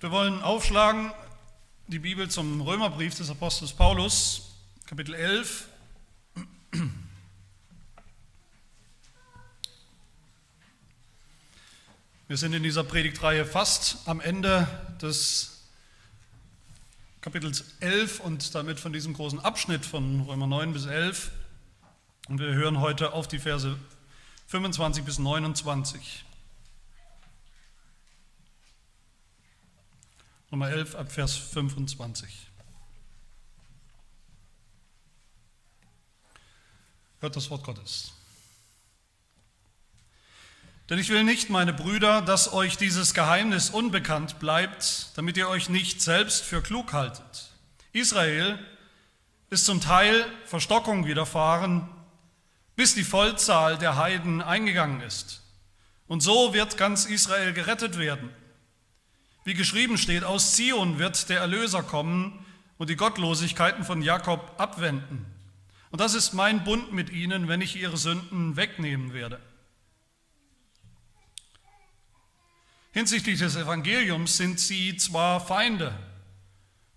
Wir wollen aufschlagen die Bibel zum Römerbrief des Apostels Paulus, Kapitel 11. Wir sind in dieser Predigtreihe fast am Ende des Kapitels 11 und damit von diesem großen Abschnitt von Römer 9 bis 11. Und wir hören heute auf die Verse 25 bis 29. Nummer 11 ab Vers 25. Hört das Wort Gottes. Denn ich will nicht, meine Brüder, dass euch dieses Geheimnis unbekannt bleibt, damit ihr euch nicht selbst für klug haltet. Israel ist zum Teil Verstockung widerfahren, bis die Vollzahl der Heiden eingegangen ist. Und so wird ganz Israel gerettet werden. Wie geschrieben steht, aus Zion wird der Erlöser kommen und die Gottlosigkeiten von Jakob abwenden. Und das ist mein Bund mit ihnen, wenn ich ihre Sünden wegnehmen werde. Hinsichtlich des Evangeliums sind sie zwar Feinde,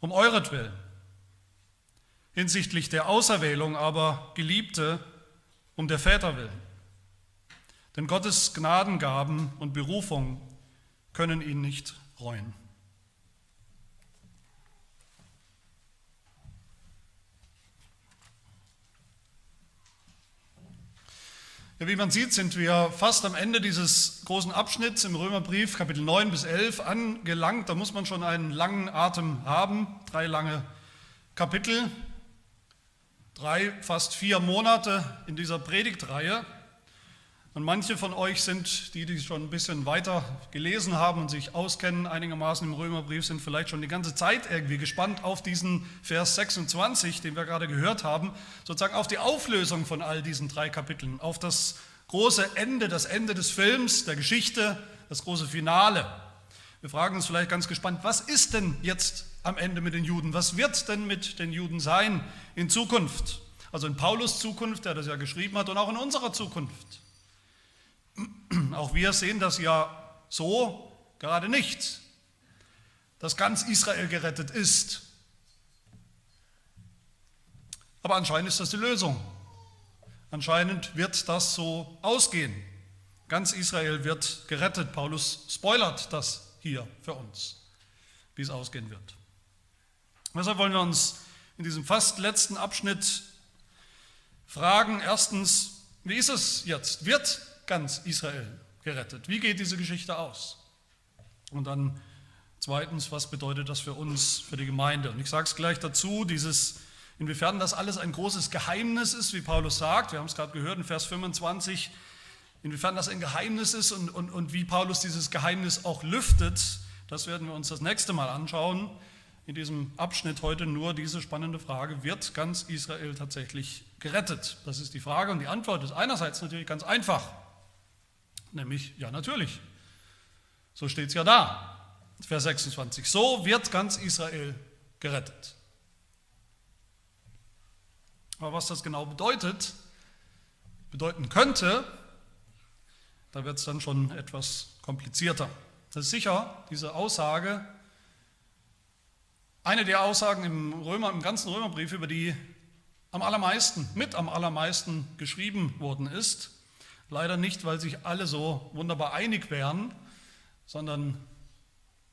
um euretwillen, hinsichtlich der Auserwählung aber Geliebte, um der Väter willen. Denn Gottes Gnadengaben und Berufung können ihn nicht freuen. Ja, wie man sieht, sind wir fast am Ende dieses großen Abschnitts im Römerbrief, Kapitel 9 bis 11, angelangt. Da muss man schon einen langen Atem haben, drei lange Kapitel, drei, fast vier Monate in dieser Predigtreihe. Und manche von euch sind, die, die schon ein bisschen weiter gelesen haben und sich auskennen einigermaßen im Römerbrief, sind vielleicht schon die ganze Zeit irgendwie gespannt auf diesen Vers 26, den wir gerade gehört haben, sozusagen auf die Auflösung von all diesen drei Kapiteln, auf das große Ende, das Ende des Films, der Geschichte, das große Finale. Wir fragen uns vielleicht ganz gespannt, was ist denn jetzt am Ende mit den Juden? Was wird denn mit den Juden sein in Zukunft? Also in Paulus Zukunft, der das ja geschrieben hat, und auch in unserer Zukunft. Auch wir sehen das ja so gerade nicht, dass ganz Israel gerettet ist. Aber anscheinend ist das die Lösung. Anscheinend wird das so ausgehen. Ganz Israel wird gerettet. Paulus spoilert das hier für uns, wie es ausgehen wird. Deshalb wollen wir uns in diesem fast letzten Abschnitt fragen, erstens, wie ist es jetzt? Wird ganz Israel gerettet. Wie geht diese Geschichte aus? Und dann zweitens, was bedeutet das für uns, für die Gemeinde? Und ich sage es gleich dazu, dieses, inwiefern das alles ein großes Geheimnis ist, wie Paulus sagt, wir haben es gerade gehört in Vers 25, inwiefern das ein Geheimnis ist und, und, und wie Paulus dieses Geheimnis auch lüftet, das werden wir uns das nächste Mal anschauen. In diesem Abschnitt heute nur diese spannende Frage, wird ganz Israel tatsächlich gerettet? Das ist die Frage und die Antwort ist einerseits natürlich ganz einfach. Nämlich, ja natürlich. So steht es ja da. Vers 26. So wird ganz Israel gerettet. Aber was das genau bedeutet, bedeuten könnte, da wird es dann schon etwas komplizierter. Das ist sicher diese Aussage, eine der Aussagen im, Römer, im ganzen Römerbrief, über die am allermeisten, mit am allermeisten geschrieben worden ist. Leider nicht, weil sich alle so wunderbar einig wären, sondern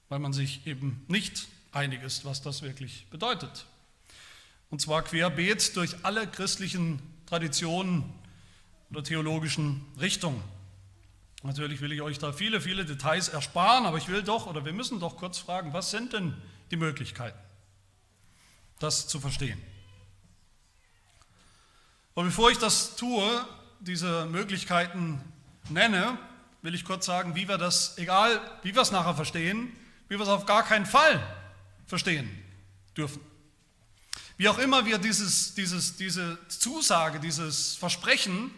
weil man sich eben nicht einig ist, was das wirklich bedeutet. Und zwar querbeet durch alle christlichen Traditionen oder theologischen Richtungen. Natürlich will ich euch da viele, viele Details ersparen, aber ich will doch oder wir müssen doch kurz fragen, was sind denn die Möglichkeiten, das zu verstehen? Und bevor ich das tue, diese Möglichkeiten nenne, will ich kurz sagen, wie wir das, egal wie wir es nachher verstehen, wie wir es auf gar keinen Fall verstehen dürfen. Wie auch immer wir dieses, dieses, diese Zusage, dieses Versprechen,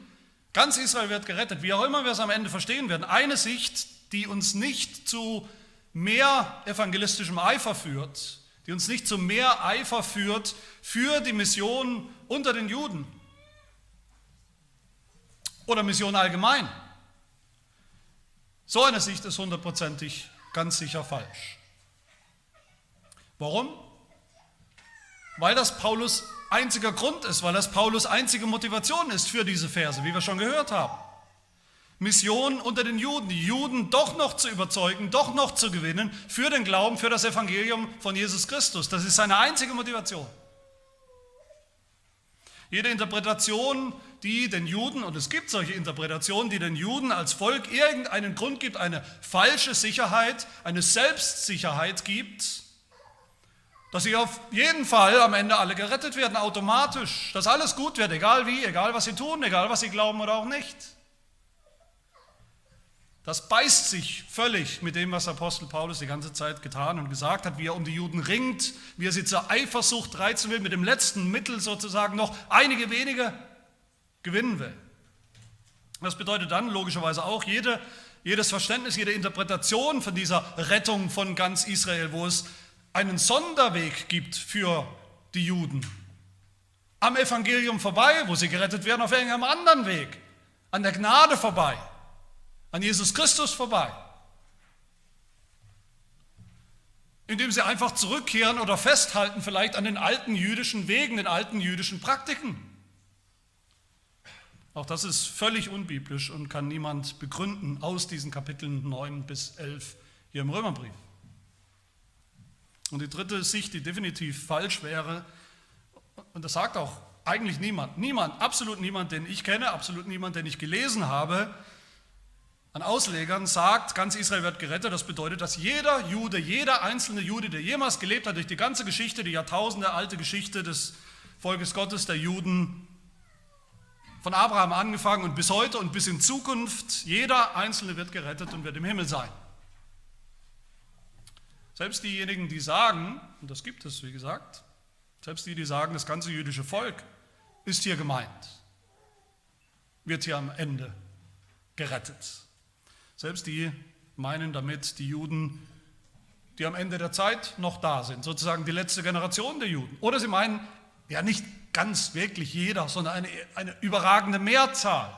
ganz Israel wird gerettet, wie auch immer wir es am Ende verstehen werden, eine Sicht, die uns nicht zu mehr evangelistischem Eifer führt, die uns nicht zu mehr Eifer führt für die Mission unter den Juden, oder Mission allgemein. So eine Sicht ist hundertprozentig ganz sicher falsch. Warum? Weil das Paulus einziger Grund ist, weil das Paulus einzige Motivation ist für diese Verse, wie wir schon gehört haben. Mission unter den Juden, die Juden doch noch zu überzeugen, doch noch zu gewinnen für den Glauben, für das Evangelium von Jesus Christus. Das ist seine einzige Motivation. Jede Interpretation, die den Juden, und es gibt solche Interpretationen, die den Juden als Volk irgendeinen Grund gibt, eine falsche Sicherheit, eine Selbstsicherheit gibt, dass sie auf jeden Fall am Ende alle gerettet werden, automatisch, dass alles gut wird, egal wie, egal was sie tun, egal was sie glauben oder auch nicht. Das beißt sich völlig mit dem, was Apostel Paulus die ganze Zeit getan und gesagt hat, wie er um die Juden ringt, wie er sie zur Eifersucht reizen will, mit dem letzten Mittel sozusagen noch einige wenige gewinnen will. Das bedeutet dann logischerweise auch jede, jedes Verständnis, jede Interpretation von dieser Rettung von ganz Israel, wo es einen Sonderweg gibt für die Juden. Am Evangelium vorbei, wo sie gerettet werden, auf irgendeinem anderen Weg. An der Gnade vorbei an Jesus Christus vorbei. Indem sie einfach zurückkehren oder festhalten vielleicht an den alten jüdischen Wegen, den alten jüdischen Praktiken. Auch das ist völlig unbiblisch und kann niemand begründen aus diesen Kapiteln 9 bis 11 hier im Römerbrief. Und die dritte Sicht, die definitiv falsch wäre, und das sagt auch eigentlich niemand, niemand, absolut niemand, den ich kenne, absolut niemand, den ich gelesen habe, an Auslegern sagt, ganz Israel wird gerettet. Das bedeutet, dass jeder Jude, jeder einzelne Jude, der jemals gelebt hat, durch die ganze Geschichte, die Jahrtausende alte Geschichte des Volkes Gottes, der Juden, von Abraham angefangen und bis heute und bis in Zukunft, jeder Einzelne wird gerettet und wird im Himmel sein. Selbst diejenigen, die sagen, und das gibt es, wie gesagt, selbst die, die sagen, das ganze jüdische Volk ist hier gemeint, wird hier am Ende gerettet. Selbst die meinen damit die Juden, die am Ende der Zeit noch da sind, sozusagen die letzte Generation der Juden. Oder sie meinen, ja nicht ganz wirklich jeder, sondern eine, eine überragende Mehrzahl,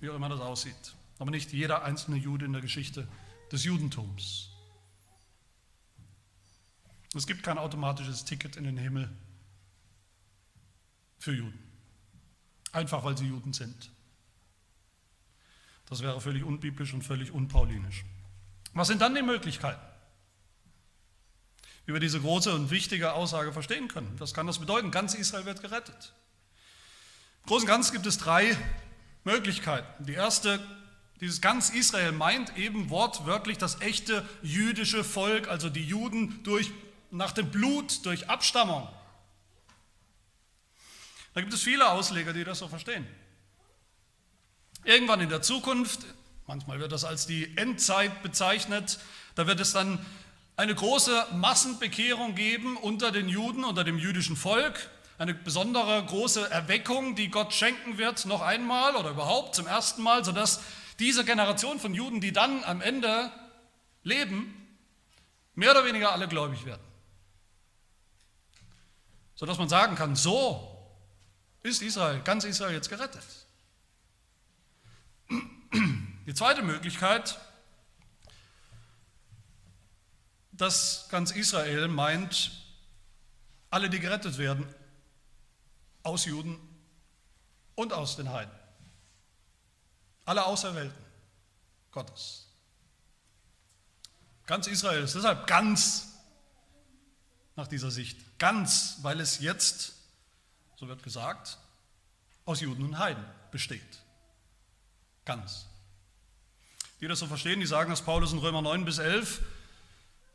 wie auch immer das aussieht. Aber nicht jeder einzelne Jude in der Geschichte des Judentums. Es gibt kein automatisches Ticket in den Himmel für Juden. Einfach weil sie Juden sind. Das wäre völlig unbiblisch und völlig unpaulinisch. Was sind dann die Möglichkeiten? Wir diese große und wichtige Aussage verstehen können. Was kann das bedeuten? Ganz Israel wird gerettet. Im Großen und Ganzen gibt es drei Möglichkeiten. Die erste, dieses ganz Israel meint eben wortwörtlich das echte jüdische Volk, also die Juden durch, nach dem Blut, durch Abstammung. Da gibt es viele Ausleger, die das so verstehen. Irgendwann in der Zukunft, manchmal wird das als die Endzeit bezeichnet, da wird es dann eine große Massenbekehrung geben unter den Juden, unter dem jüdischen Volk, eine besondere große Erweckung, die Gott schenken wird, noch einmal oder überhaupt zum ersten Mal, sodass diese Generation von Juden, die dann am Ende leben, mehr oder weniger alle gläubig werden. Sodass man sagen kann, so ist Israel, ganz Israel jetzt gerettet. Die zweite Möglichkeit, dass ganz Israel meint, alle, die gerettet werden, aus Juden und aus den Heiden. Alle Auserwählten Gottes. Ganz Israel ist deshalb ganz nach dieser Sicht. Ganz, weil es jetzt, so wird gesagt, aus Juden und Heiden besteht. Ganz. Die das so verstehen, die sagen, dass Paulus in Römer 9 bis 11,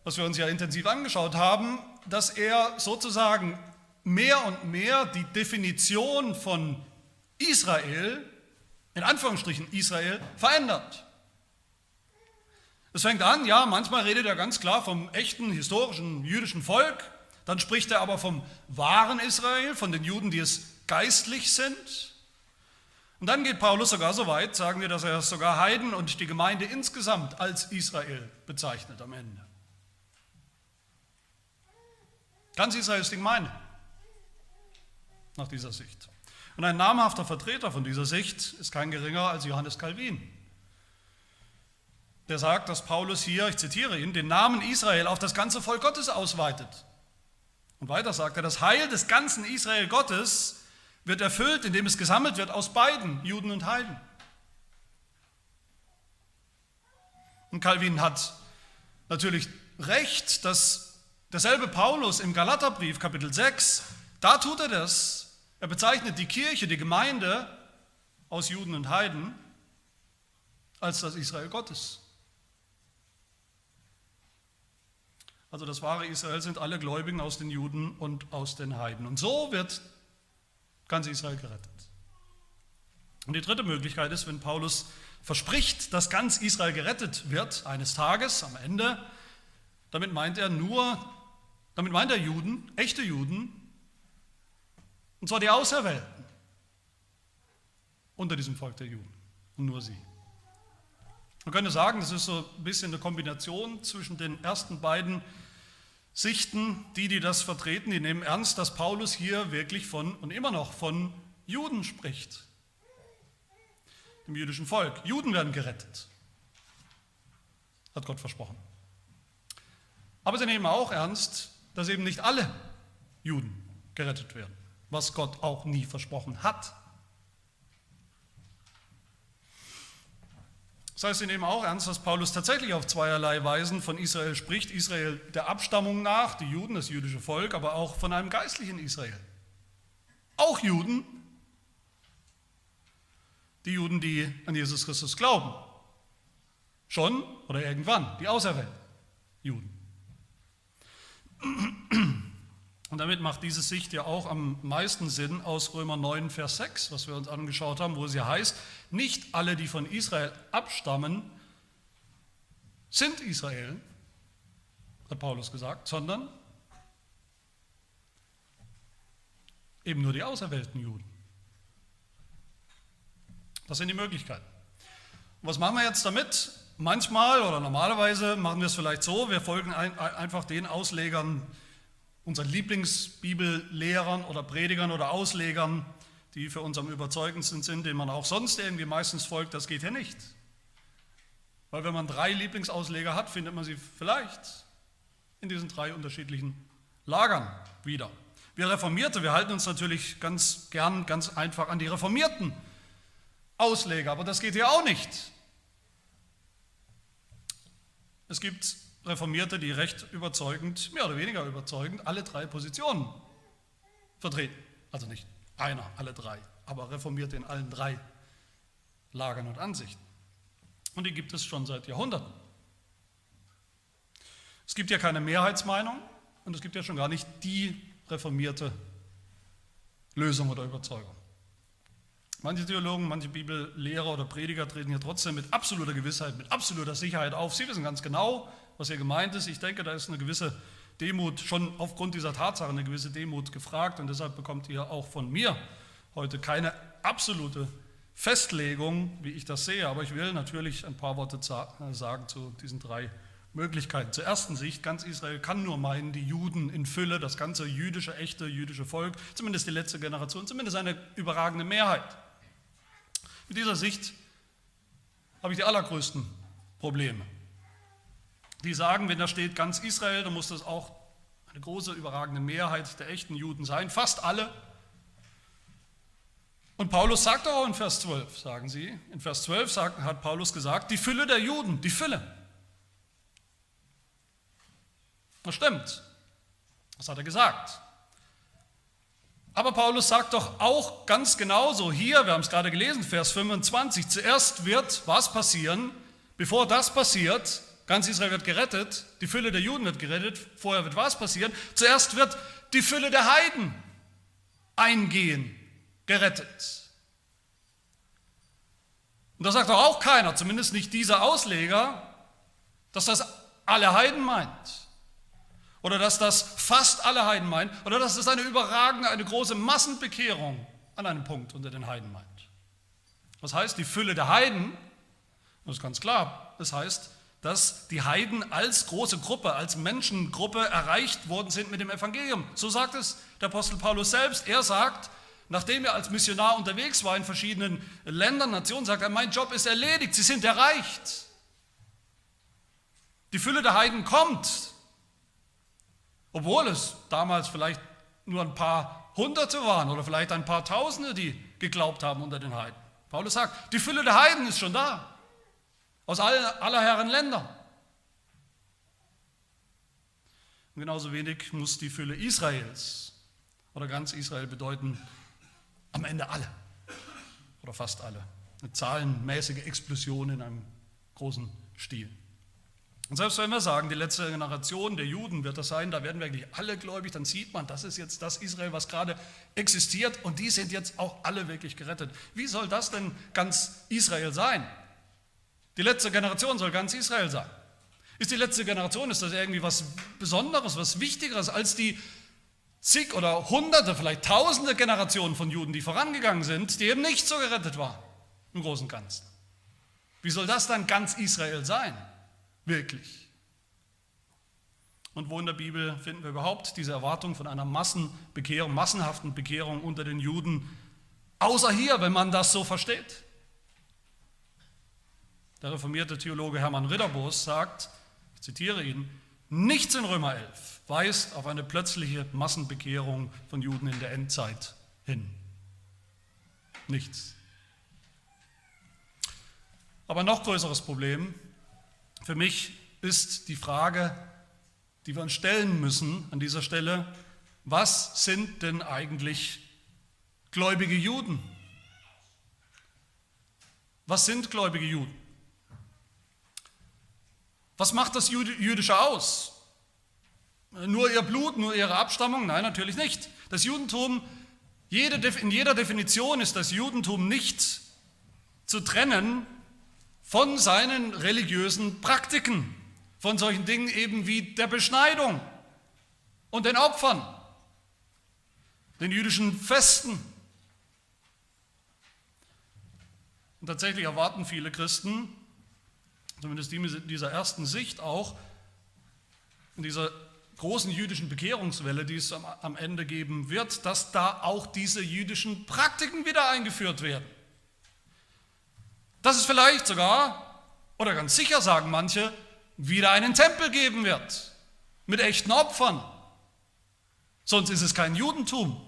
was wir uns ja intensiv angeschaut haben, dass er sozusagen mehr und mehr die Definition von Israel, in Anführungsstrichen Israel, verändert. Es fängt an, ja, manchmal redet er ganz klar vom echten historischen jüdischen Volk, dann spricht er aber vom wahren Israel, von den Juden, die es geistlich sind. Und dann geht Paulus sogar so weit, sagen wir, dass er sogar Heiden und die Gemeinde insgesamt als Israel bezeichnet am Ende. Ganz Israel ist die Gemeinde, nach dieser Sicht. Und ein namhafter Vertreter von dieser Sicht ist kein geringer als Johannes Calvin. der sagt, dass Paulus hier, ich zitiere ihn, den Namen Israel auf das ganze Volk Gottes ausweitet. Und weiter sagt er, das Heil des ganzen Israel Gottes wird erfüllt, indem es gesammelt wird aus beiden, Juden und Heiden. Und Calvin hat natürlich recht, dass derselbe Paulus im Galaterbrief Kapitel 6, da tut er das. Er bezeichnet die Kirche, die Gemeinde aus Juden und Heiden als das Israel Gottes. Also das wahre Israel sind alle Gläubigen aus den Juden und aus den Heiden. Und so wird ganz Israel gerettet. Und die dritte Möglichkeit ist, wenn Paulus verspricht, dass ganz Israel gerettet wird eines Tages am Ende, damit meint er nur, damit meint er Juden, echte Juden, und zwar die Auserwählten unter diesem Volk der Juden und nur sie. Man könnte sagen, das ist so ein bisschen eine Kombination zwischen den ersten beiden Sichten. Die, die das vertreten, die nehmen ernst, dass Paulus hier wirklich von und immer noch von Juden spricht, dem jüdischen Volk. Juden werden gerettet, hat Gott versprochen. Aber sie nehmen auch ernst, dass eben nicht alle Juden gerettet werden, was Gott auch nie versprochen hat. Das heißt, sie nehmen auch ernst, dass Paulus tatsächlich auf zweierlei Weisen von Israel spricht. Israel der Abstammung nach, die Juden, das jüdische Volk, aber auch von einem geistlichen Israel. Auch Juden, die Juden, die an Jesus Christus glauben. Schon oder irgendwann, die Auserwählten Juden. Und damit macht diese Sicht ja auch am meisten Sinn aus Römer 9, Vers 6, was wir uns angeschaut haben, wo es ja heißt, nicht alle, die von Israel abstammen, sind Israel, hat Paulus gesagt, sondern eben nur die auserwählten Juden. Das sind die Möglichkeiten. Und was machen wir jetzt damit? Manchmal oder normalerweise machen wir es vielleicht so, wir folgen ein, einfach den Auslegern, unseren Lieblingsbibellehrern oder Predigern oder Auslegern, die für uns am überzeugendsten sind, denen man auch sonst irgendwie meistens folgt, das geht ja nicht. Weil wenn man drei Lieblingsausleger hat, findet man sie vielleicht in diesen drei unterschiedlichen Lagern wieder. Wir Reformierte, wir halten uns natürlich ganz gern, ganz einfach an die reformierten Ausleger, aber das geht ja auch nicht. Es gibt Reformierte, die recht überzeugend, mehr oder weniger überzeugend, alle drei Positionen vertreten. Also nicht einer, alle drei, aber Reformierte in allen drei Lagern und Ansichten. Und die gibt es schon seit Jahrhunderten. Es gibt ja keine Mehrheitsmeinung und es gibt ja schon gar nicht die reformierte Lösung oder Überzeugung. Manche Theologen, manche Bibellehrer oder Prediger treten hier trotzdem mit absoluter Gewissheit, mit absoluter Sicherheit auf. Sie wissen ganz genau, was hier gemeint ist. Ich denke, da ist eine gewisse Demut, schon aufgrund dieser Tatsache eine gewisse Demut gefragt und deshalb bekommt ihr auch von mir heute keine absolute Festlegung, wie ich das sehe, aber ich will natürlich ein paar Worte sagen zu diesen drei Möglichkeiten. Zur ersten Sicht, ganz Israel kann nur meinen, die Juden in Fülle, das ganze jüdische, echte jüdische Volk, zumindest die letzte Generation, zumindest eine überragende Mehrheit. Mit dieser Sicht habe ich die allergrößten Probleme die sagen, wenn da steht ganz Israel, dann muss das auch eine große, überragende Mehrheit der echten Juden sein, fast alle. Und Paulus sagt auch in Vers 12, sagen sie, in Vers 12 sagt, hat Paulus gesagt, die Fülle der Juden, die Fülle. Das stimmt. Das hat er gesagt. Aber Paulus sagt doch auch ganz genauso hier, wir haben es gerade gelesen, Vers 25, zuerst wird was passieren, bevor das passiert, Ganz Israel wird gerettet, die Fülle der Juden wird gerettet, vorher wird was passieren? Zuerst wird die Fülle der Heiden eingehen, gerettet. Und da sagt doch auch keiner, zumindest nicht dieser Ausleger, dass das alle Heiden meint. Oder dass das fast alle Heiden meint. Oder dass das eine überragende, eine große Massenbekehrung an einem Punkt unter den Heiden meint. Was heißt die Fülle der Heiden? Das ist ganz klar. Das heißt, dass die Heiden als große Gruppe, als Menschengruppe erreicht worden sind mit dem Evangelium. So sagt es der Apostel Paulus selbst. Er sagt, nachdem er als Missionar unterwegs war in verschiedenen Ländern, Nationen, sagt er, mein Job ist erledigt, sie sind erreicht. Die Fülle der Heiden kommt, obwohl es damals vielleicht nur ein paar Hunderte waren oder vielleicht ein paar Tausende, die geglaubt haben unter den Heiden. Paulus sagt, die Fülle der Heiden ist schon da, aus aller, aller Herren Ländern. Und genauso wenig muss die Fülle Israels oder ganz Israel bedeuten, am Ende alle oder fast alle. Eine zahlenmäßige Explosion in einem großen Stil. Und selbst wenn wir sagen, die letzte Generation der Juden wird das sein, da werden wirklich alle gläubig, dann sieht man, das ist jetzt das Israel, was gerade existiert und die sind jetzt auch alle wirklich gerettet. Wie soll das denn ganz Israel sein? Die letzte Generation soll ganz Israel sein. Ist die letzte Generation, ist das irgendwie was Besonderes, was Wichtigeres als die zig oder hunderte, vielleicht tausende Generationen von Juden, die vorangegangen sind, die eben nicht so gerettet waren im Großen und Ganzen? Wie soll das dann ganz Israel sein? Wirklich. Und wo in der Bibel finden wir überhaupt diese Erwartung von einer Massenbekehrung, massenhaften Bekehrung unter den Juden, außer hier, wenn man das so versteht? Der reformierte Theologe Hermann Ridderbos sagt, ich zitiere ihn, nichts in Römer 11 weist auf eine plötzliche Massenbekehrung von Juden in der Endzeit hin. Nichts. Aber noch größeres Problem für mich ist die Frage, die wir uns stellen müssen an dieser Stelle, was sind denn eigentlich gläubige Juden? Was sind gläubige Juden? Was macht das Jüdische aus? Nur ihr Blut, nur ihre Abstammung? Nein, natürlich nicht. Das Judentum, in jeder Definition ist das Judentum nicht zu trennen von seinen religiösen Praktiken, von solchen Dingen eben wie der Beschneidung und den Opfern, den jüdischen Festen. Und tatsächlich erwarten viele Christen, zumindest in dieser ersten Sicht auch, in dieser großen jüdischen Bekehrungswelle, die es am Ende geben wird, dass da auch diese jüdischen Praktiken wieder eingeführt werden. Dass es vielleicht sogar, oder ganz sicher sagen manche, wieder einen Tempel geben wird mit echten Opfern. Sonst ist es kein Judentum.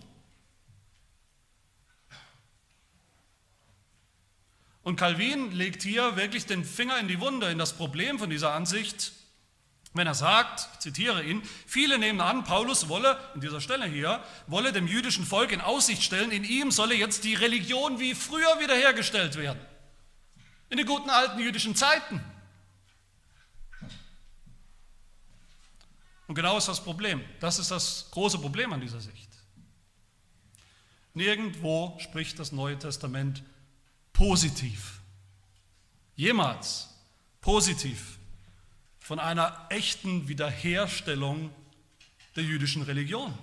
Und Calvin legt hier wirklich den Finger in die Wunde, in das Problem von dieser Ansicht, wenn er sagt, ich zitiere ihn, viele nehmen an, Paulus wolle, in dieser Stelle hier, wolle dem jüdischen Volk in Aussicht stellen, in ihm solle jetzt die Religion wie früher wiederhergestellt werden. In den guten alten jüdischen Zeiten. Und genau ist das Problem. Das ist das große Problem an dieser Sicht. Nirgendwo spricht das Neue Testament positiv. Jemals positiv von einer echten Wiederherstellung der jüdischen Religion.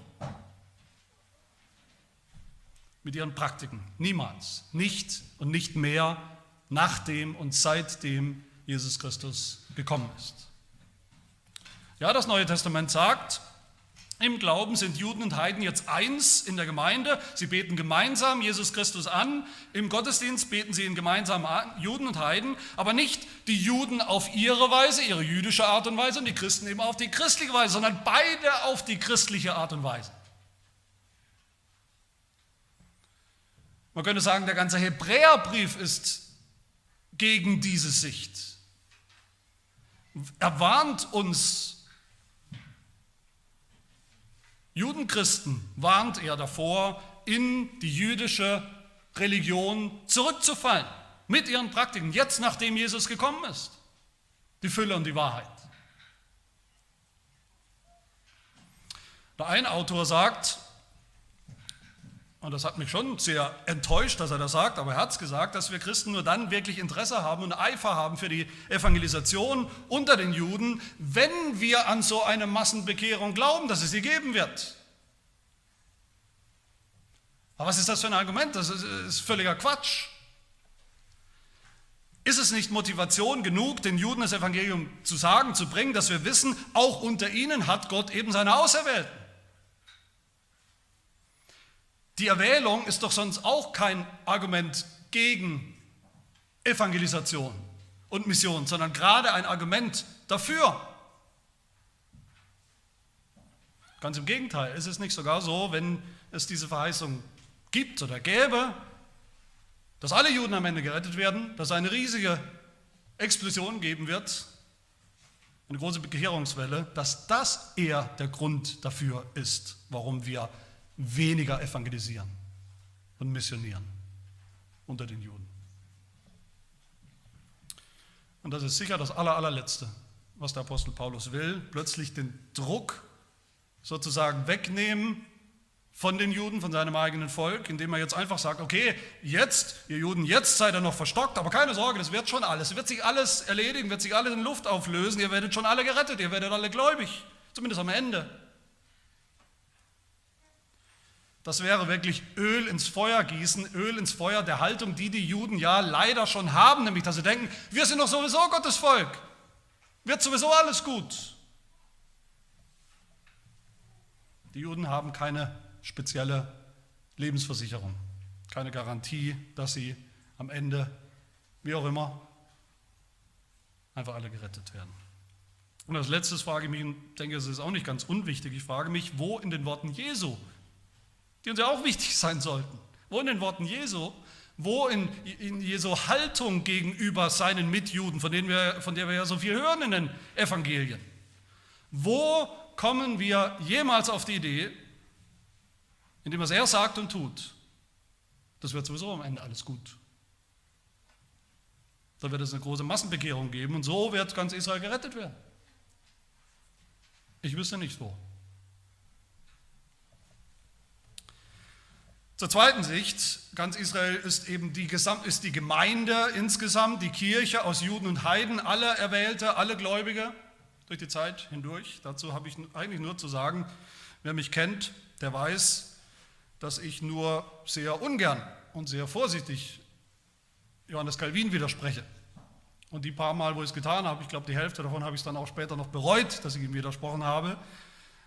Mit ihren Praktiken. Niemals. Nicht und nicht mehr nachdem und seitdem Jesus Christus gekommen ist. Ja, das Neue Testament sagt, im Glauben sind Juden und Heiden jetzt eins in der Gemeinde. Sie beten gemeinsam Jesus Christus an. Im Gottesdienst beten sie ihn gemeinsam an, Juden und Heiden, aber nicht die Juden auf ihre Weise, ihre jüdische Art und Weise und die Christen eben auf die christliche Weise, sondern beide auf die christliche Art und Weise. Man könnte sagen, der ganze Hebräerbrief ist gegen diese Sicht. Er warnt uns, Judenchristen warnt er davor, in die jüdische Religion zurückzufallen, mit ihren Praktiken, jetzt nachdem Jesus gekommen ist. Die Fülle und die Wahrheit. Der ein Autor sagt, und das hat mich schon sehr enttäuscht, dass er das sagt, aber er hat es gesagt, dass wir Christen nur dann wirklich Interesse haben und Eifer haben für die Evangelisation unter den Juden, wenn wir an so eine Massenbekehrung glauben, dass es sie geben wird. Aber was ist das für ein Argument? Das ist völliger Quatsch. Ist es nicht Motivation genug, den Juden das Evangelium zu sagen, zu bringen, dass wir wissen, auch unter ihnen hat Gott eben seine Auserwählten? Die Erwählung ist doch sonst auch kein Argument gegen Evangelisation und Mission, sondern gerade ein Argument dafür. Ganz im Gegenteil, ist es nicht sogar so, wenn es diese Verheißung gibt oder gäbe, dass alle Juden am Ende gerettet werden, dass eine riesige Explosion geben wird, eine große Bekehrungswelle, dass das eher der Grund dafür ist, warum wir weniger evangelisieren und missionieren unter den Juden. Und das ist sicher das aller, allerletzte, was der Apostel Paulus will, plötzlich den Druck sozusagen wegnehmen von den Juden, von seinem eigenen Volk, indem er jetzt einfach sagt, okay, jetzt, ihr Juden, jetzt seid ihr noch verstockt, aber keine Sorge, das wird schon alles, es wird sich alles erledigen, wird sich alles in Luft auflösen, ihr werdet schon alle gerettet, ihr werdet alle gläubig, zumindest am Ende. Das wäre wirklich Öl ins Feuer gießen, Öl ins Feuer der Haltung, die die Juden ja leider schon haben, nämlich dass sie denken, wir sind doch sowieso Gottes Volk, wird sowieso alles gut. Die Juden haben keine spezielle Lebensversicherung, keine Garantie, dass sie am Ende, wie auch immer, einfach alle gerettet werden. Und als letztes frage ich mich, und denke, es ist auch nicht ganz unwichtig, ich frage mich, wo in den Worten Jesu, die uns ja auch wichtig sein sollten, wo in den Worten Jesu, wo in, in Jesu Haltung gegenüber seinen Mitjuden, von, denen wir, von der wir ja so viel hören in den Evangelien, wo kommen wir jemals auf die Idee, indem was er sagt und tut, das wird sowieso am Ende alles gut. Da wird es eine große Massenbekehrung geben und so wird ganz Israel gerettet werden. Ich wüsste nicht wo. Zur zweiten Sicht, ganz Israel ist eben die, Gesamt, ist die Gemeinde insgesamt, die Kirche aus Juden und Heiden, alle Erwählte, alle Gläubige durch die Zeit hindurch. Dazu habe ich eigentlich nur zu sagen, wer mich kennt, der weiß, dass ich nur sehr ungern und sehr vorsichtig Johannes Calvin widerspreche. Und die paar Mal, wo ich es getan habe, ich glaube, die Hälfte davon habe ich dann auch später noch bereut, dass ich ihm widersprochen habe.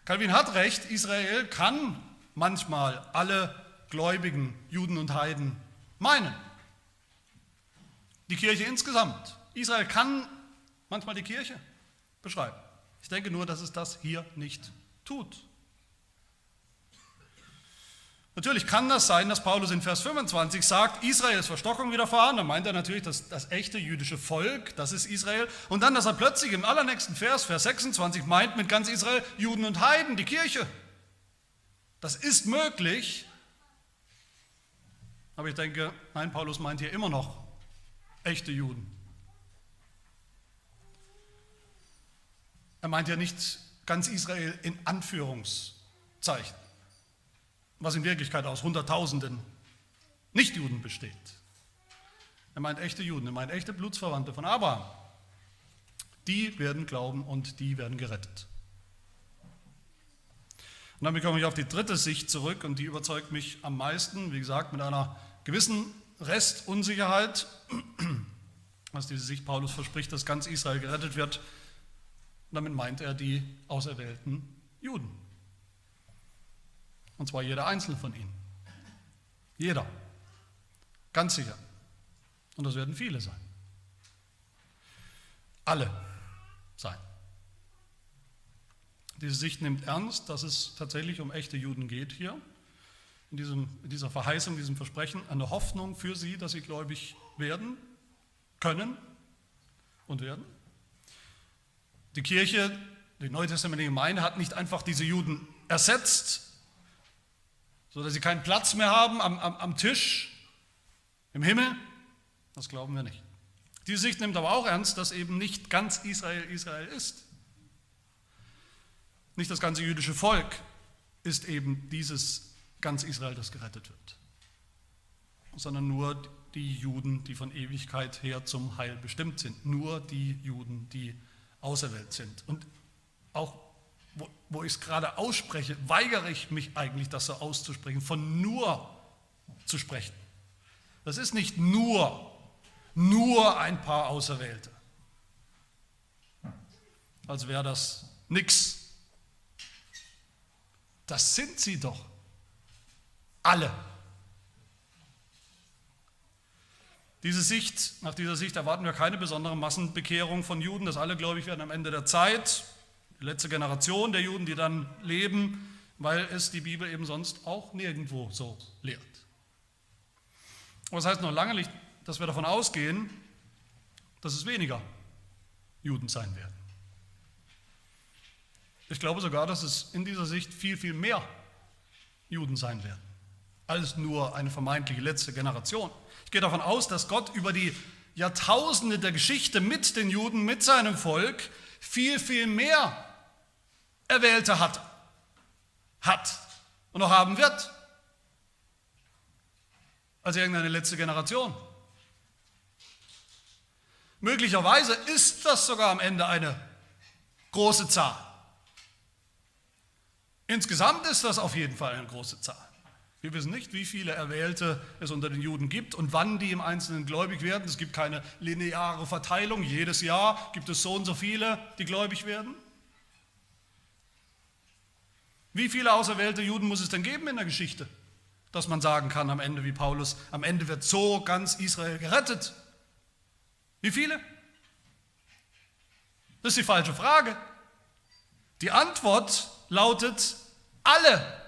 Calvin hat recht, Israel kann manchmal alle gläubigen Juden und Heiden meinen. Die Kirche insgesamt. Israel kann manchmal die Kirche beschreiben. Ich denke nur, dass es das hier nicht tut. Natürlich kann das sein, dass Paulus in Vers 25 sagt, Israel ist Verstockung widerfahren. Dann meint er natürlich das, das echte jüdische Volk, das ist Israel. Und dann, dass er plötzlich im allernächsten Vers, Vers 26, meint mit ganz Israel Juden und Heiden, die Kirche. Das ist möglich. Aber ich denke, nein, Paulus meint hier immer noch echte Juden. Er meint ja nicht ganz Israel in Anführungszeichen was in Wirklichkeit aus Hunderttausenden Nichtjuden besteht. Er meint echte Juden, er meint echte Blutsverwandte von Abraham. Die werden glauben und die werden gerettet. Und dann komme ich auf die dritte Sicht zurück und die überzeugt mich am meisten, wie gesagt, mit einer gewissen Restunsicherheit, was diese Sicht Paulus verspricht, dass ganz Israel gerettet wird. Damit meint er die auserwählten Juden. Und zwar jeder einzelne von ihnen. Jeder. Ganz sicher. Und das werden viele sein. Alle sein. Diese Sicht nimmt ernst, dass es tatsächlich um echte Juden geht hier. In, diesem, in dieser Verheißung, diesem Versprechen, eine Hoffnung für sie, dass sie gläubig werden können und werden. Die Kirche, die neutestamentliche Gemeinde hat nicht einfach diese Juden ersetzt, sodass sie keinen Platz mehr haben am, am, am Tisch im Himmel? Das glauben wir nicht. Diese Sicht nimmt aber auch ernst, dass eben nicht ganz Israel Israel ist. Nicht das ganze jüdische Volk ist eben dieses ganz Israel, das gerettet wird, sondern nur die Juden, die von Ewigkeit her zum Heil bestimmt sind. Nur die Juden, die auserwählt sind. Und auch wo, wo ich es gerade ausspreche, weigere ich mich eigentlich, das so auszusprechen, von nur zu sprechen. Das ist nicht nur, nur ein paar Auserwählte. Als wäre das nichts. Das sind sie doch. Alle. Diese Sicht, nach dieser Sicht erwarten wir keine besondere Massenbekehrung von Juden, dass alle gläubig werden am Ende der Zeit. Die letzte Generation der Juden, die dann leben, weil es die Bibel eben sonst auch nirgendwo so lehrt. Aber das heißt noch lange nicht, dass wir davon ausgehen, dass es weniger Juden sein werden. Ich glaube sogar, dass es in dieser Sicht viel, viel mehr Juden sein werden, als nur eine vermeintliche letzte Generation. Ich gehe davon aus, dass Gott über die Jahrtausende der Geschichte mit den Juden, mit seinem Volk, viel, viel mehr Erwählte hat, hat und noch haben wird, als irgendeine letzte Generation. Möglicherweise ist das sogar am Ende eine große Zahl. Insgesamt ist das auf jeden Fall eine große Zahl. Wir wissen nicht, wie viele Erwählte es unter den Juden gibt und wann die im Einzelnen gläubig werden. Es gibt keine lineare Verteilung. Jedes Jahr gibt es so und so viele, die gläubig werden. Wie viele auserwählte Juden muss es denn geben in der Geschichte, dass man sagen kann am Ende wie Paulus, am Ende wird so ganz Israel gerettet? Wie viele? Das ist die falsche Frage. Die Antwort lautet alle.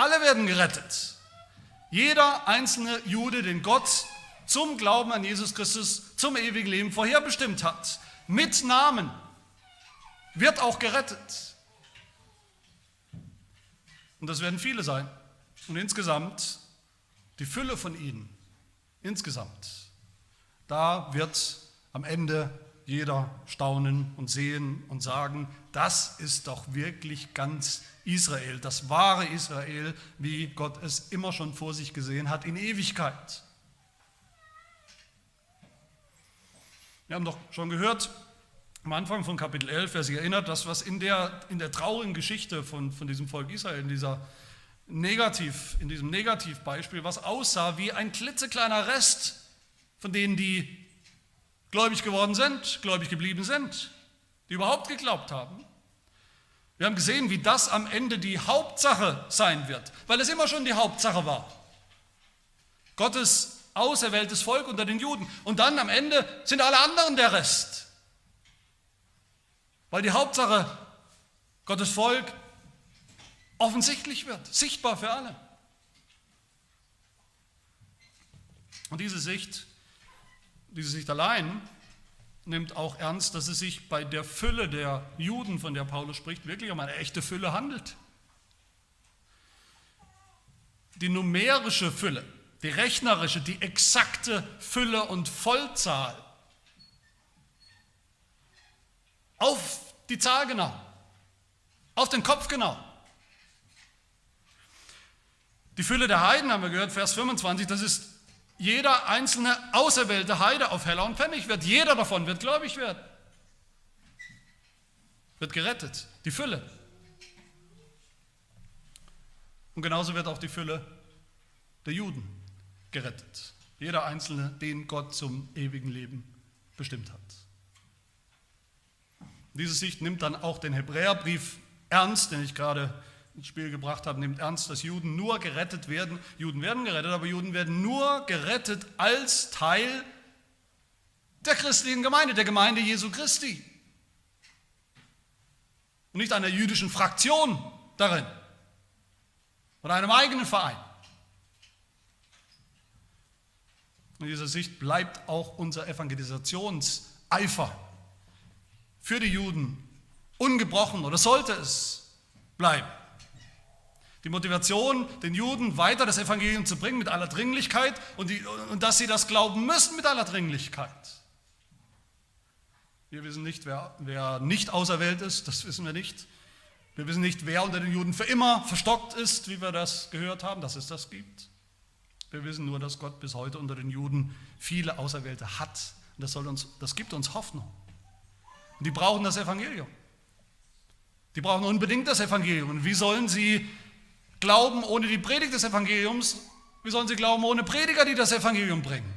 Alle werden gerettet. Jeder einzelne Jude, den Gott zum Glauben an Jesus Christus, zum ewigen Leben vorherbestimmt hat, mit Namen, wird auch gerettet. Und das werden viele sein. Und insgesamt, die Fülle von ihnen, insgesamt, da wird am Ende jeder staunen und sehen und sagen, das ist doch wirklich ganz Israel, das wahre Israel, wie Gott es immer schon vor sich gesehen hat in Ewigkeit. Wir haben doch schon gehört am Anfang von Kapitel 11, wer sich erinnert, das, was in der, in der traurigen Geschichte von, von diesem Volk Israel, in, dieser Negativ, in diesem Negativbeispiel, was aussah wie ein klitzekleiner Rest von denen, die gläubig geworden sind, gläubig geblieben sind, die überhaupt geglaubt haben. Wir haben gesehen, wie das am Ende die Hauptsache sein wird, weil es immer schon die Hauptsache war. Gottes auserwähltes Volk unter den Juden. Und dann am Ende sind alle anderen der Rest. Weil die Hauptsache Gottes Volk offensichtlich wird, sichtbar für alle. Und diese Sicht diese Sicht allein nimmt auch ernst, dass es sich bei der Fülle der Juden, von der Paulus spricht, wirklich um eine echte Fülle handelt. Die numerische Fülle, die rechnerische, die exakte Fülle und Vollzahl auf die Zahl genau, auf den Kopf genau. Die Fülle der Heiden haben wir gehört, Vers 25, das ist jeder einzelne auserwählte Heide auf Heller und Pfennig wird. Jeder davon wird gläubig werden. Wird gerettet. Die Fülle. Und genauso wird auch die Fülle der Juden gerettet. Jeder Einzelne, den Gott zum ewigen Leben bestimmt hat. Diese Sicht nimmt dann auch den Hebräerbrief ernst, den ich gerade ins Spiel gebracht habe, nimmt ernst, dass Juden nur gerettet werden. Juden werden gerettet, aber Juden werden nur gerettet als Teil der christlichen Gemeinde, der Gemeinde Jesu Christi. Und nicht einer jüdischen Fraktion darin oder einem eigenen Verein. In dieser Sicht bleibt auch unser Evangelisationseifer für die Juden ungebrochen oder sollte es bleiben. Die Motivation, den Juden weiter das Evangelium zu bringen mit aller Dringlichkeit und, die, und dass sie das glauben müssen mit aller Dringlichkeit. Wir wissen nicht, wer, wer nicht auserwählt ist, das wissen wir nicht. Wir wissen nicht, wer unter den Juden für immer verstockt ist, wie wir das gehört haben, dass es das gibt. Wir wissen nur, dass Gott bis heute unter den Juden viele Auserwählte hat. Und das, soll uns, das gibt uns Hoffnung. Und die brauchen das Evangelium. Die brauchen unbedingt das Evangelium. Und wie sollen sie glauben ohne die Predigt des Evangeliums, wie sollen sie glauben ohne Prediger, die das Evangelium bringen?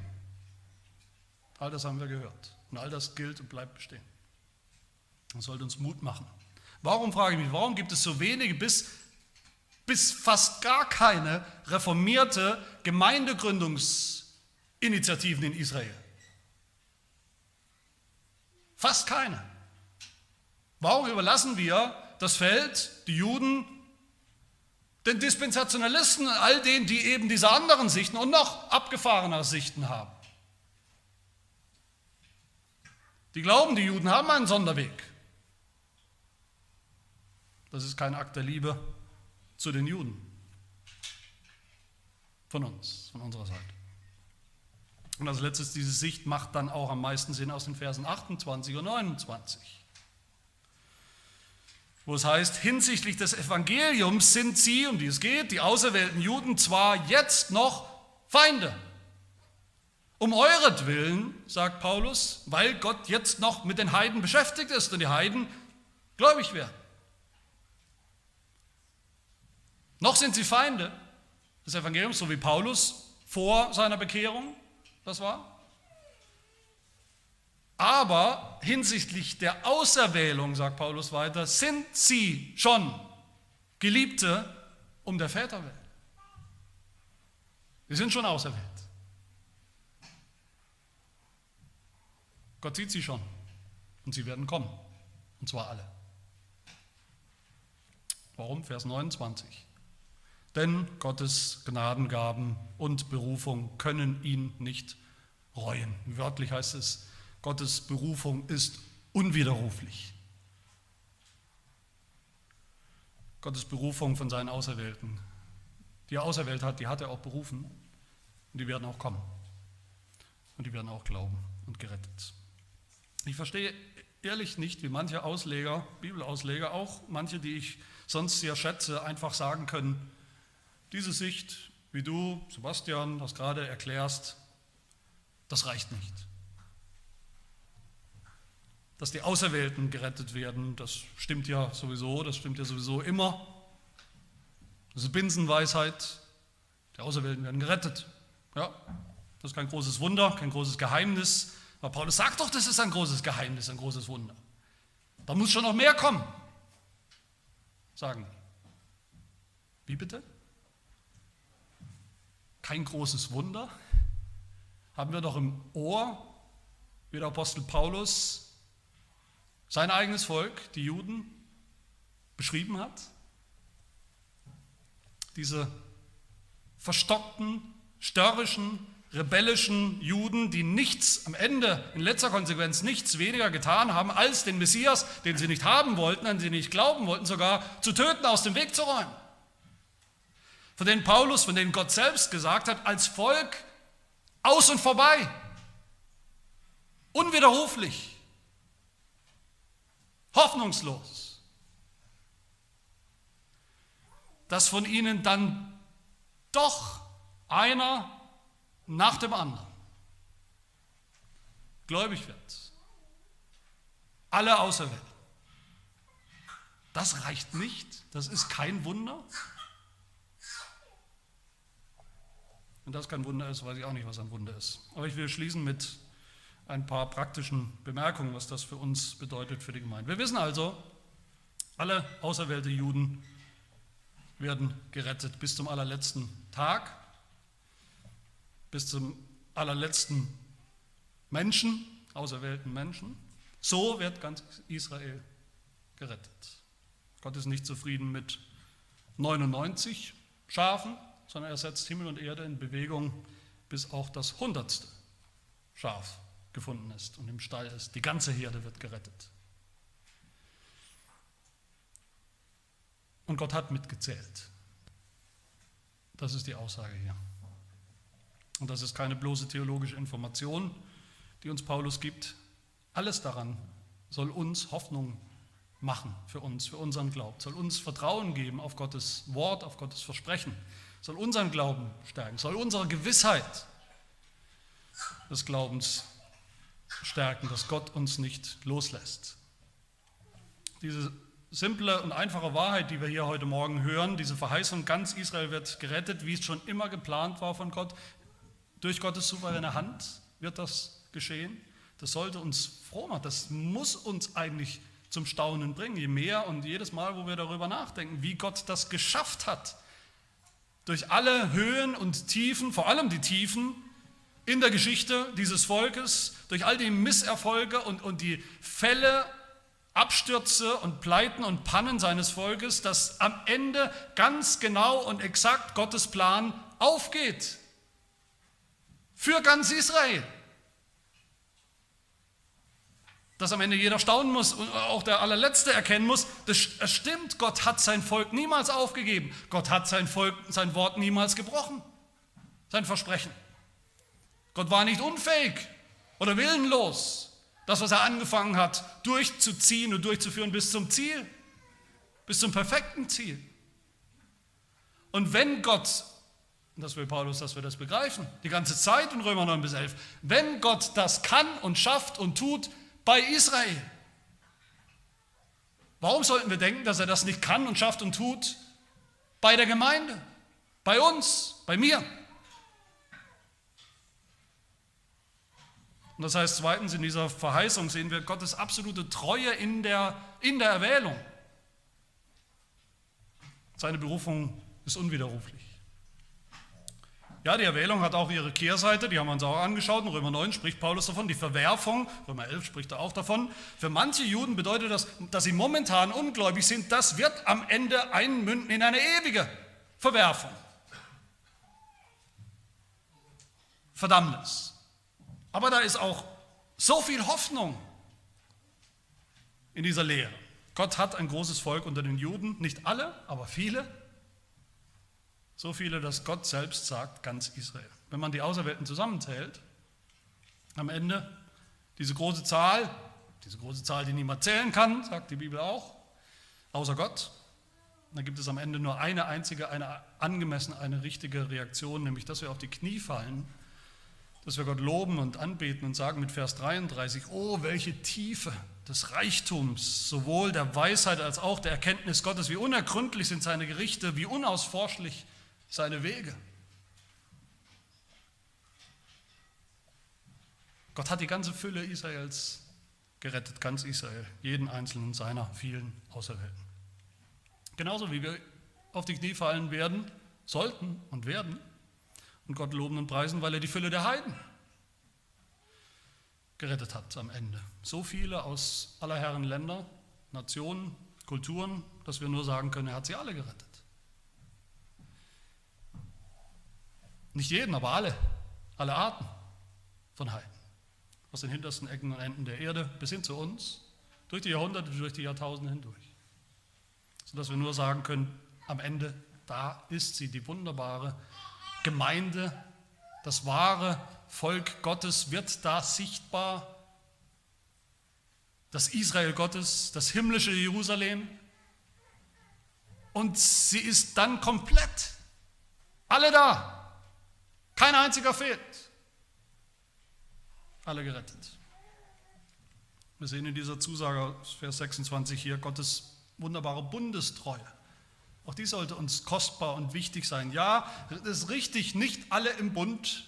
All das haben wir gehört. Und all das gilt und bleibt bestehen. Das sollte uns Mut machen. Warum, frage ich mich, warum gibt es so wenige bis, bis fast gar keine reformierte Gemeindegründungsinitiativen in Israel? Fast keine. Warum überlassen wir das Feld, die Juden, den Dispensationalisten, all denen, die eben diese anderen Sichten und noch abgefahrenere Sichten haben? Die glauben, die Juden haben einen Sonderweg. Das ist kein Akt der Liebe zu den Juden. Von uns, von unserer Seite. Und als letztes, diese Sicht macht dann auch am meisten Sinn aus den Versen 28 und 29. Wo es heißt, hinsichtlich des Evangeliums sind sie, um die es geht, die auserwählten Juden zwar jetzt noch Feinde. Um euretwillen, sagt Paulus, weil Gott jetzt noch mit den Heiden beschäftigt ist und die Heiden gläubig werden. Noch sind sie Feinde des Evangeliums, so wie Paulus vor seiner Bekehrung das war. Aber hinsichtlich der Auserwählung, sagt Paulus weiter, sind sie schon Geliebte um der Väter willen. Sie sind schon auserwählt. Gott sieht sie schon und sie werden kommen. Und zwar alle. Warum? Vers 29. Denn Gottes Gnadengaben und Berufung können ihn nicht reuen. Wörtlich heißt es, Gottes Berufung ist unwiderruflich. Gottes Berufung von seinen Auserwählten, die er auserwählt hat, die hat er auch berufen und die werden auch kommen. Und die werden auch glauben und gerettet. Ich verstehe ehrlich nicht, wie manche Ausleger, Bibelausleger, auch manche, die ich sonst sehr schätze, einfach sagen können, diese Sicht, wie du, Sebastian, das gerade erklärst, das reicht nicht. Dass die Auserwählten gerettet werden, das stimmt ja sowieso, das stimmt ja sowieso immer. Das ist Binsenweisheit. Die Auserwählten werden gerettet. Ja, das ist kein großes Wunder, kein großes Geheimnis. Aber Paulus sagt doch, das ist ein großes Geheimnis, ein großes Wunder. Da muss schon noch mehr kommen, sagen die. Wie bitte? kein großes Wunder? Haben wir doch im Ohr, wie der Apostel Paulus sein eigenes Volk, die Juden, beschrieben hat? Diese verstockten, störrischen, rebellischen Juden, die nichts am Ende, in letzter Konsequenz nichts weniger getan haben, als den Messias, den sie nicht haben wollten, an den sie nicht glauben wollten, sogar zu töten, aus dem Weg zu räumen. Von denen Paulus, von denen Gott selbst gesagt hat, als Volk aus und vorbei, unwiderruflich, hoffnungslos, dass von ihnen dann doch einer nach dem anderen gläubig wird. Alle auserwählt. Das reicht nicht, das ist kein Wunder. Wenn das kein Wunder ist, weiß ich auch nicht, was ein Wunder ist. Aber ich will schließen mit ein paar praktischen Bemerkungen, was das für uns bedeutet, für die Gemeinde. Wir wissen also, alle auserwählte Juden werden gerettet bis zum allerletzten Tag, bis zum allerletzten Menschen, auserwählten Menschen. So wird ganz Israel gerettet. Gott ist nicht zufrieden mit 99 Schafen, sondern er setzt Himmel und Erde in Bewegung, bis auch das hundertste Schaf gefunden ist und im Stall ist. Die ganze Herde wird gerettet. Und Gott hat mitgezählt. Das ist die Aussage hier. Und das ist keine bloße theologische Information, die uns Paulus gibt. Alles daran soll uns Hoffnung machen für uns, für unseren Glauben, soll uns Vertrauen geben auf Gottes Wort, auf Gottes Versprechen soll unseren Glauben stärken, soll unsere Gewissheit des Glaubens stärken, dass Gott uns nicht loslässt. Diese simple und einfache Wahrheit, die wir hier heute Morgen hören, diese Verheißung, ganz Israel wird gerettet, wie es schon immer geplant war von Gott, durch Gottes souveräne Hand wird das geschehen. Das sollte uns froh machen, das muss uns eigentlich zum Staunen bringen, je mehr und jedes Mal, wo wir darüber nachdenken, wie Gott das geschafft hat, durch alle Höhen und Tiefen, vor allem die Tiefen in der Geschichte dieses Volkes, durch all die Misserfolge und, und die Fälle Abstürze und Pleiten und Pannen seines Volkes, dass am Ende ganz genau und exakt Gottes Plan aufgeht. Für ganz Israel. Dass am Ende jeder staunen muss und auch der allerletzte erkennen muss, das stimmt, Gott hat sein Volk niemals aufgegeben. Gott hat sein Volk, sein Wort niemals gebrochen. Sein Versprechen. Gott war nicht unfähig oder willenlos, das, was er angefangen hat, durchzuziehen und durchzuführen bis zum Ziel, bis zum perfekten Ziel. Und wenn Gott, und das will Paulus, dass wir das begreifen, die ganze Zeit in Römer 9 bis 11, wenn Gott das kann und schafft und tut bei Israel, warum sollten wir denken, dass er das nicht kann und schafft und tut bei der Gemeinde, bei uns, bei mir? Und das heißt zweitens, in dieser Verheißung sehen wir Gottes absolute Treue in der, in der Erwählung. Seine Berufung ist unwiderruflich. Ja, die Erwählung hat auch ihre Kehrseite, die haben wir uns auch angeschaut. In Römer 9 spricht Paulus davon, die Verwerfung, Römer 11 spricht er auch davon. Für manche Juden bedeutet das, dass sie momentan ungläubig sind, das wird am Ende einmünden in eine ewige Verwerfung. Verdammnis. Aber da ist auch so viel Hoffnung in dieser Lehre. Gott hat ein großes Volk unter den Juden, nicht alle, aber viele. So viele, dass Gott selbst sagt, ganz Israel. Wenn man die Auserwählten zusammenzählt, am Ende diese große Zahl, diese große Zahl, die niemand zählen kann, sagt die Bibel auch, außer Gott, dann gibt es am Ende nur eine einzige, eine angemessene, eine richtige Reaktion, nämlich dass wir auf die Knie fallen dass wir Gott loben und anbeten und sagen mit Vers 33, oh, welche Tiefe des Reichtums, sowohl der Weisheit als auch der Erkenntnis Gottes, wie unergründlich sind seine Gerichte, wie unausforschlich seine Wege. Gott hat die ganze Fülle Israels gerettet, ganz Israel, jeden einzelnen seiner vielen Auserwählten. Genauso wie wir auf die Knie fallen werden, sollten und werden, und Gott loben und preisen, weil er die Fülle der Heiden gerettet hat am Ende. So viele aus aller Herren Länder, Nationen, Kulturen, dass wir nur sagen können, er hat sie alle gerettet. Nicht jeden, aber alle, alle Arten von Heiden. Aus den hintersten Ecken und Enden der Erde bis hin zu uns, durch die Jahrhunderte, durch die Jahrtausende hindurch. Sodass wir nur sagen können, am Ende, da ist sie, die wunderbare Gemeinde, das wahre Volk Gottes wird da sichtbar. Das Israel Gottes, das himmlische Jerusalem. Und sie ist dann komplett. Alle da. Kein einziger fehlt. Alle gerettet. Wir sehen in dieser Zusage, Vers 26 hier, Gottes wunderbare Bundestreue. Auch die sollte uns kostbar und wichtig sein. Ja, es ist richtig, nicht alle im Bund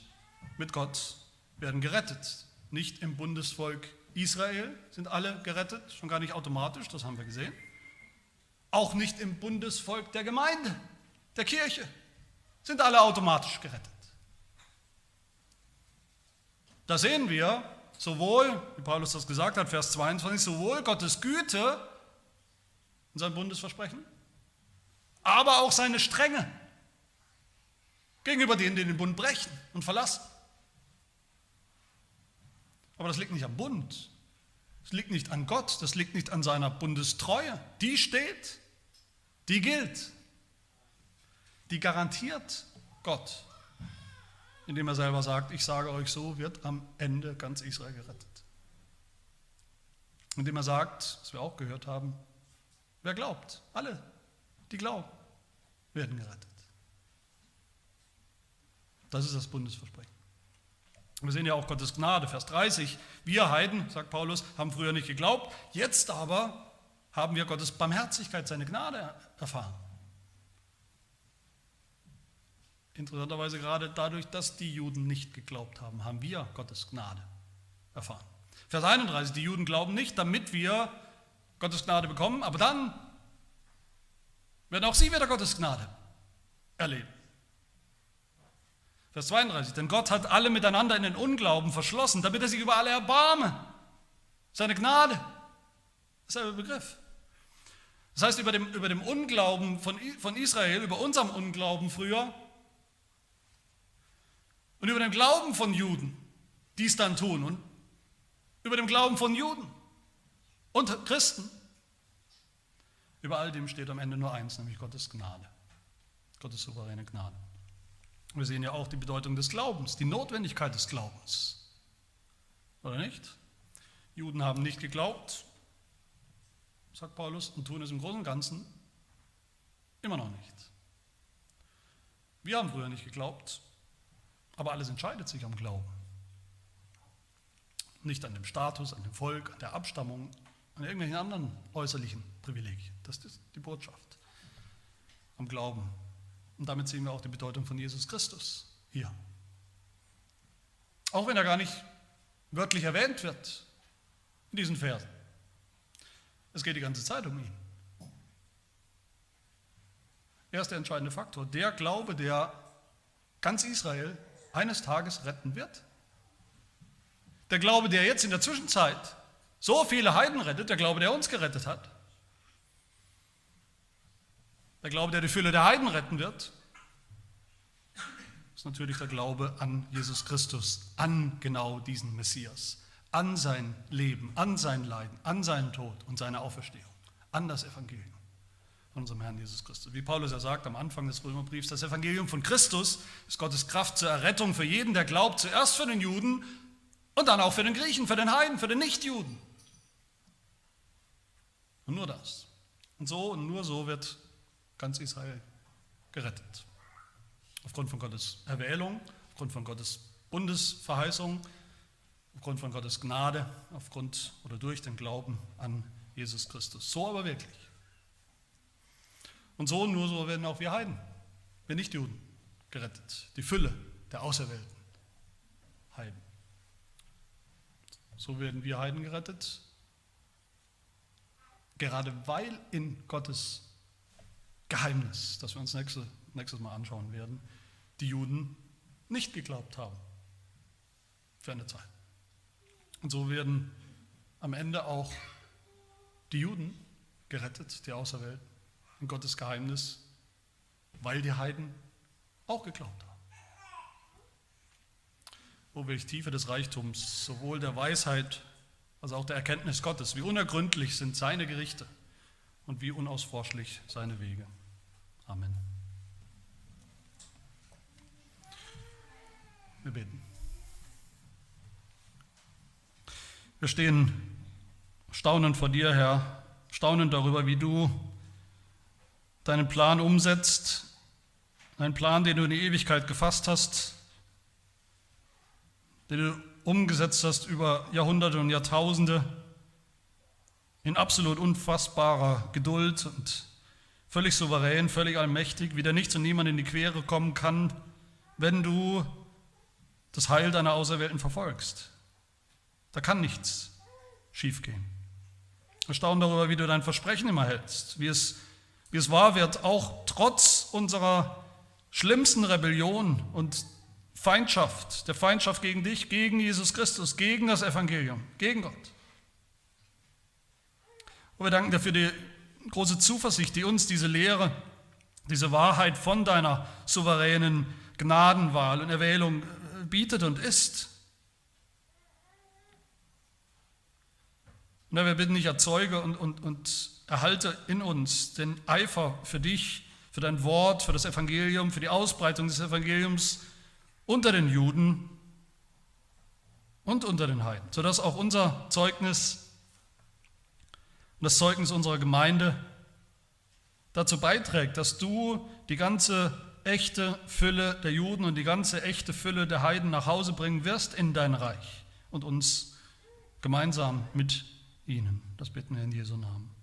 mit Gott werden gerettet. Nicht im Bundesvolk Israel sind alle gerettet, schon gar nicht automatisch, das haben wir gesehen. Auch nicht im Bundesvolk der Gemeinde, der Kirche, sind alle automatisch gerettet. Da sehen wir sowohl, wie Paulus das gesagt hat, Vers 22, sowohl Gottes Güte und sein Bundesversprechen, aber auch seine Strenge gegenüber denen, die den Bund brechen und verlassen. Aber das liegt nicht am Bund, das liegt nicht an Gott, das liegt nicht an seiner Bundestreue. Die steht, die gilt, die garantiert Gott, indem er selber sagt, ich sage euch so, wird am Ende ganz Israel gerettet. Indem er sagt, was wir auch gehört haben, wer glaubt, alle, die glauben, werden gerettet. Das ist das Bundesversprechen. Wir sehen ja auch Gottes Gnade, Vers 30. Wir Heiden, sagt Paulus, haben früher nicht geglaubt, jetzt aber haben wir Gottes Barmherzigkeit, seine Gnade erfahren. Interessanterweise gerade dadurch, dass die Juden nicht geglaubt haben, haben wir Gottes Gnade erfahren. Vers 31, die Juden glauben nicht, damit wir Gottes Gnade bekommen, aber dann werden auch sie wieder Gottes Gnade erleben. Vers 32, denn Gott hat alle miteinander in den Unglauben verschlossen, damit er sich über alle erbarme. Seine Gnade Dasselbe Begriff. Das heißt, über dem, über dem Unglauben von, von Israel, über unserem Unglauben früher und über den Glauben von Juden, die es dann tun und über dem Glauben von Juden und Christen, über all dem steht am Ende nur eins, nämlich Gottes Gnade, Gottes souveräne Gnade. Wir sehen ja auch die Bedeutung des Glaubens, die Notwendigkeit des Glaubens. Oder nicht? Juden haben nicht geglaubt, sagt Paulus, und tun es im Großen und Ganzen immer noch nicht. Wir haben früher nicht geglaubt, aber alles entscheidet sich am Glauben. Nicht an dem Status, an dem Volk, an der Abstammung, an irgendwelchen anderen äußerlichen Privilegien. Das ist die Botschaft am Glauben. Und damit sehen wir auch die Bedeutung von Jesus Christus hier. Auch wenn er gar nicht wörtlich erwähnt wird in diesen Versen. Es geht die ganze Zeit um ihn. Er ist der entscheidende Faktor. Der Glaube, der ganz Israel eines Tages retten wird. Der Glaube, der jetzt in der Zwischenzeit so viele Heiden rettet, der Glaube, der uns gerettet hat. Der Glaube, der die Fülle der Heiden retten wird, ist natürlich der Glaube an Jesus Christus, an genau diesen Messias an sein Leben, an sein Leiden, an seinen Tod und seine Auferstehung, an das Evangelium von unserem Herrn Jesus Christus. Wie Paulus ja sagt am Anfang des Römerbriefs, das Evangelium von Christus ist Gottes Kraft zur Errettung für jeden, der glaubt, zuerst für den Juden und dann auch für den Griechen, für den Heiden, für den Nichtjuden. Und nur das. Und so und nur so wird ganz Israel gerettet. Aufgrund von Gottes Erwählung, aufgrund von Gottes Bundesverheißung, aufgrund von Gottes Gnade, aufgrund oder durch den Glauben an Jesus Christus. So aber wirklich. Und so, nur so werden auch wir Heiden, wir Nichtjuden, gerettet. Die Fülle der Auserwählten Heiden. So werden wir Heiden gerettet, gerade weil in Gottes Geheimnis, das wir uns nächste, nächstes Mal anschauen werden, die Juden nicht geglaubt haben. Für eine Zeit. Und so werden am Ende auch die Juden gerettet, die Auserwählten, in Gottes Geheimnis, weil die Heiden auch geglaubt haben. Wo welche Tiefe des Reichtums, sowohl der Weisheit als auch der Erkenntnis Gottes, wie unergründlich sind seine Gerichte und wie unausforschlich seine Wege. Amen. Wir beten. Wir stehen staunend vor dir, Herr, staunend darüber, wie du deinen Plan umsetzt, einen Plan, den du in die Ewigkeit gefasst hast, den du umgesetzt hast über Jahrhunderte und Jahrtausende in absolut unfassbarer Geduld und völlig souverän, völlig allmächtig, wie der nichts und niemand in die Quere kommen kann, wenn du das Heil deiner Auserwählten verfolgst. Da kann nichts schiefgehen. Erstaunen darüber, wie du dein Versprechen immer hältst, wie es, wie es wahr wird, auch trotz unserer schlimmsten Rebellion und Feindschaft, der Feindschaft gegen dich, gegen Jesus Christus, gegen das Evangelium, gegen Gott. Und wir danken dir für die große Zuversicht, die uns diese Lehre, diese Wahrheit von deiner souveränen Gnadenwahl und Erwählung bietet und ist. Und wir bitten dich, erzeuge und, und, und erhalte in uns den Eifer für dich, für dein Wort, für das Evangelium, für die Ausbreitung des Evangeliums unter den Juden und unter den Heiden, sodass auch unser Zeugnis und das Zeugnis unserer Gemeinde dazu beiträgt, dass du die ganze echte Fülle der Juden und die ganze echte Fülle der Heiden nach Hause bringen wirst in dein Reich und uns gemeinsam mit ihnen. Das bitten wir in Jesu Namen. Amen.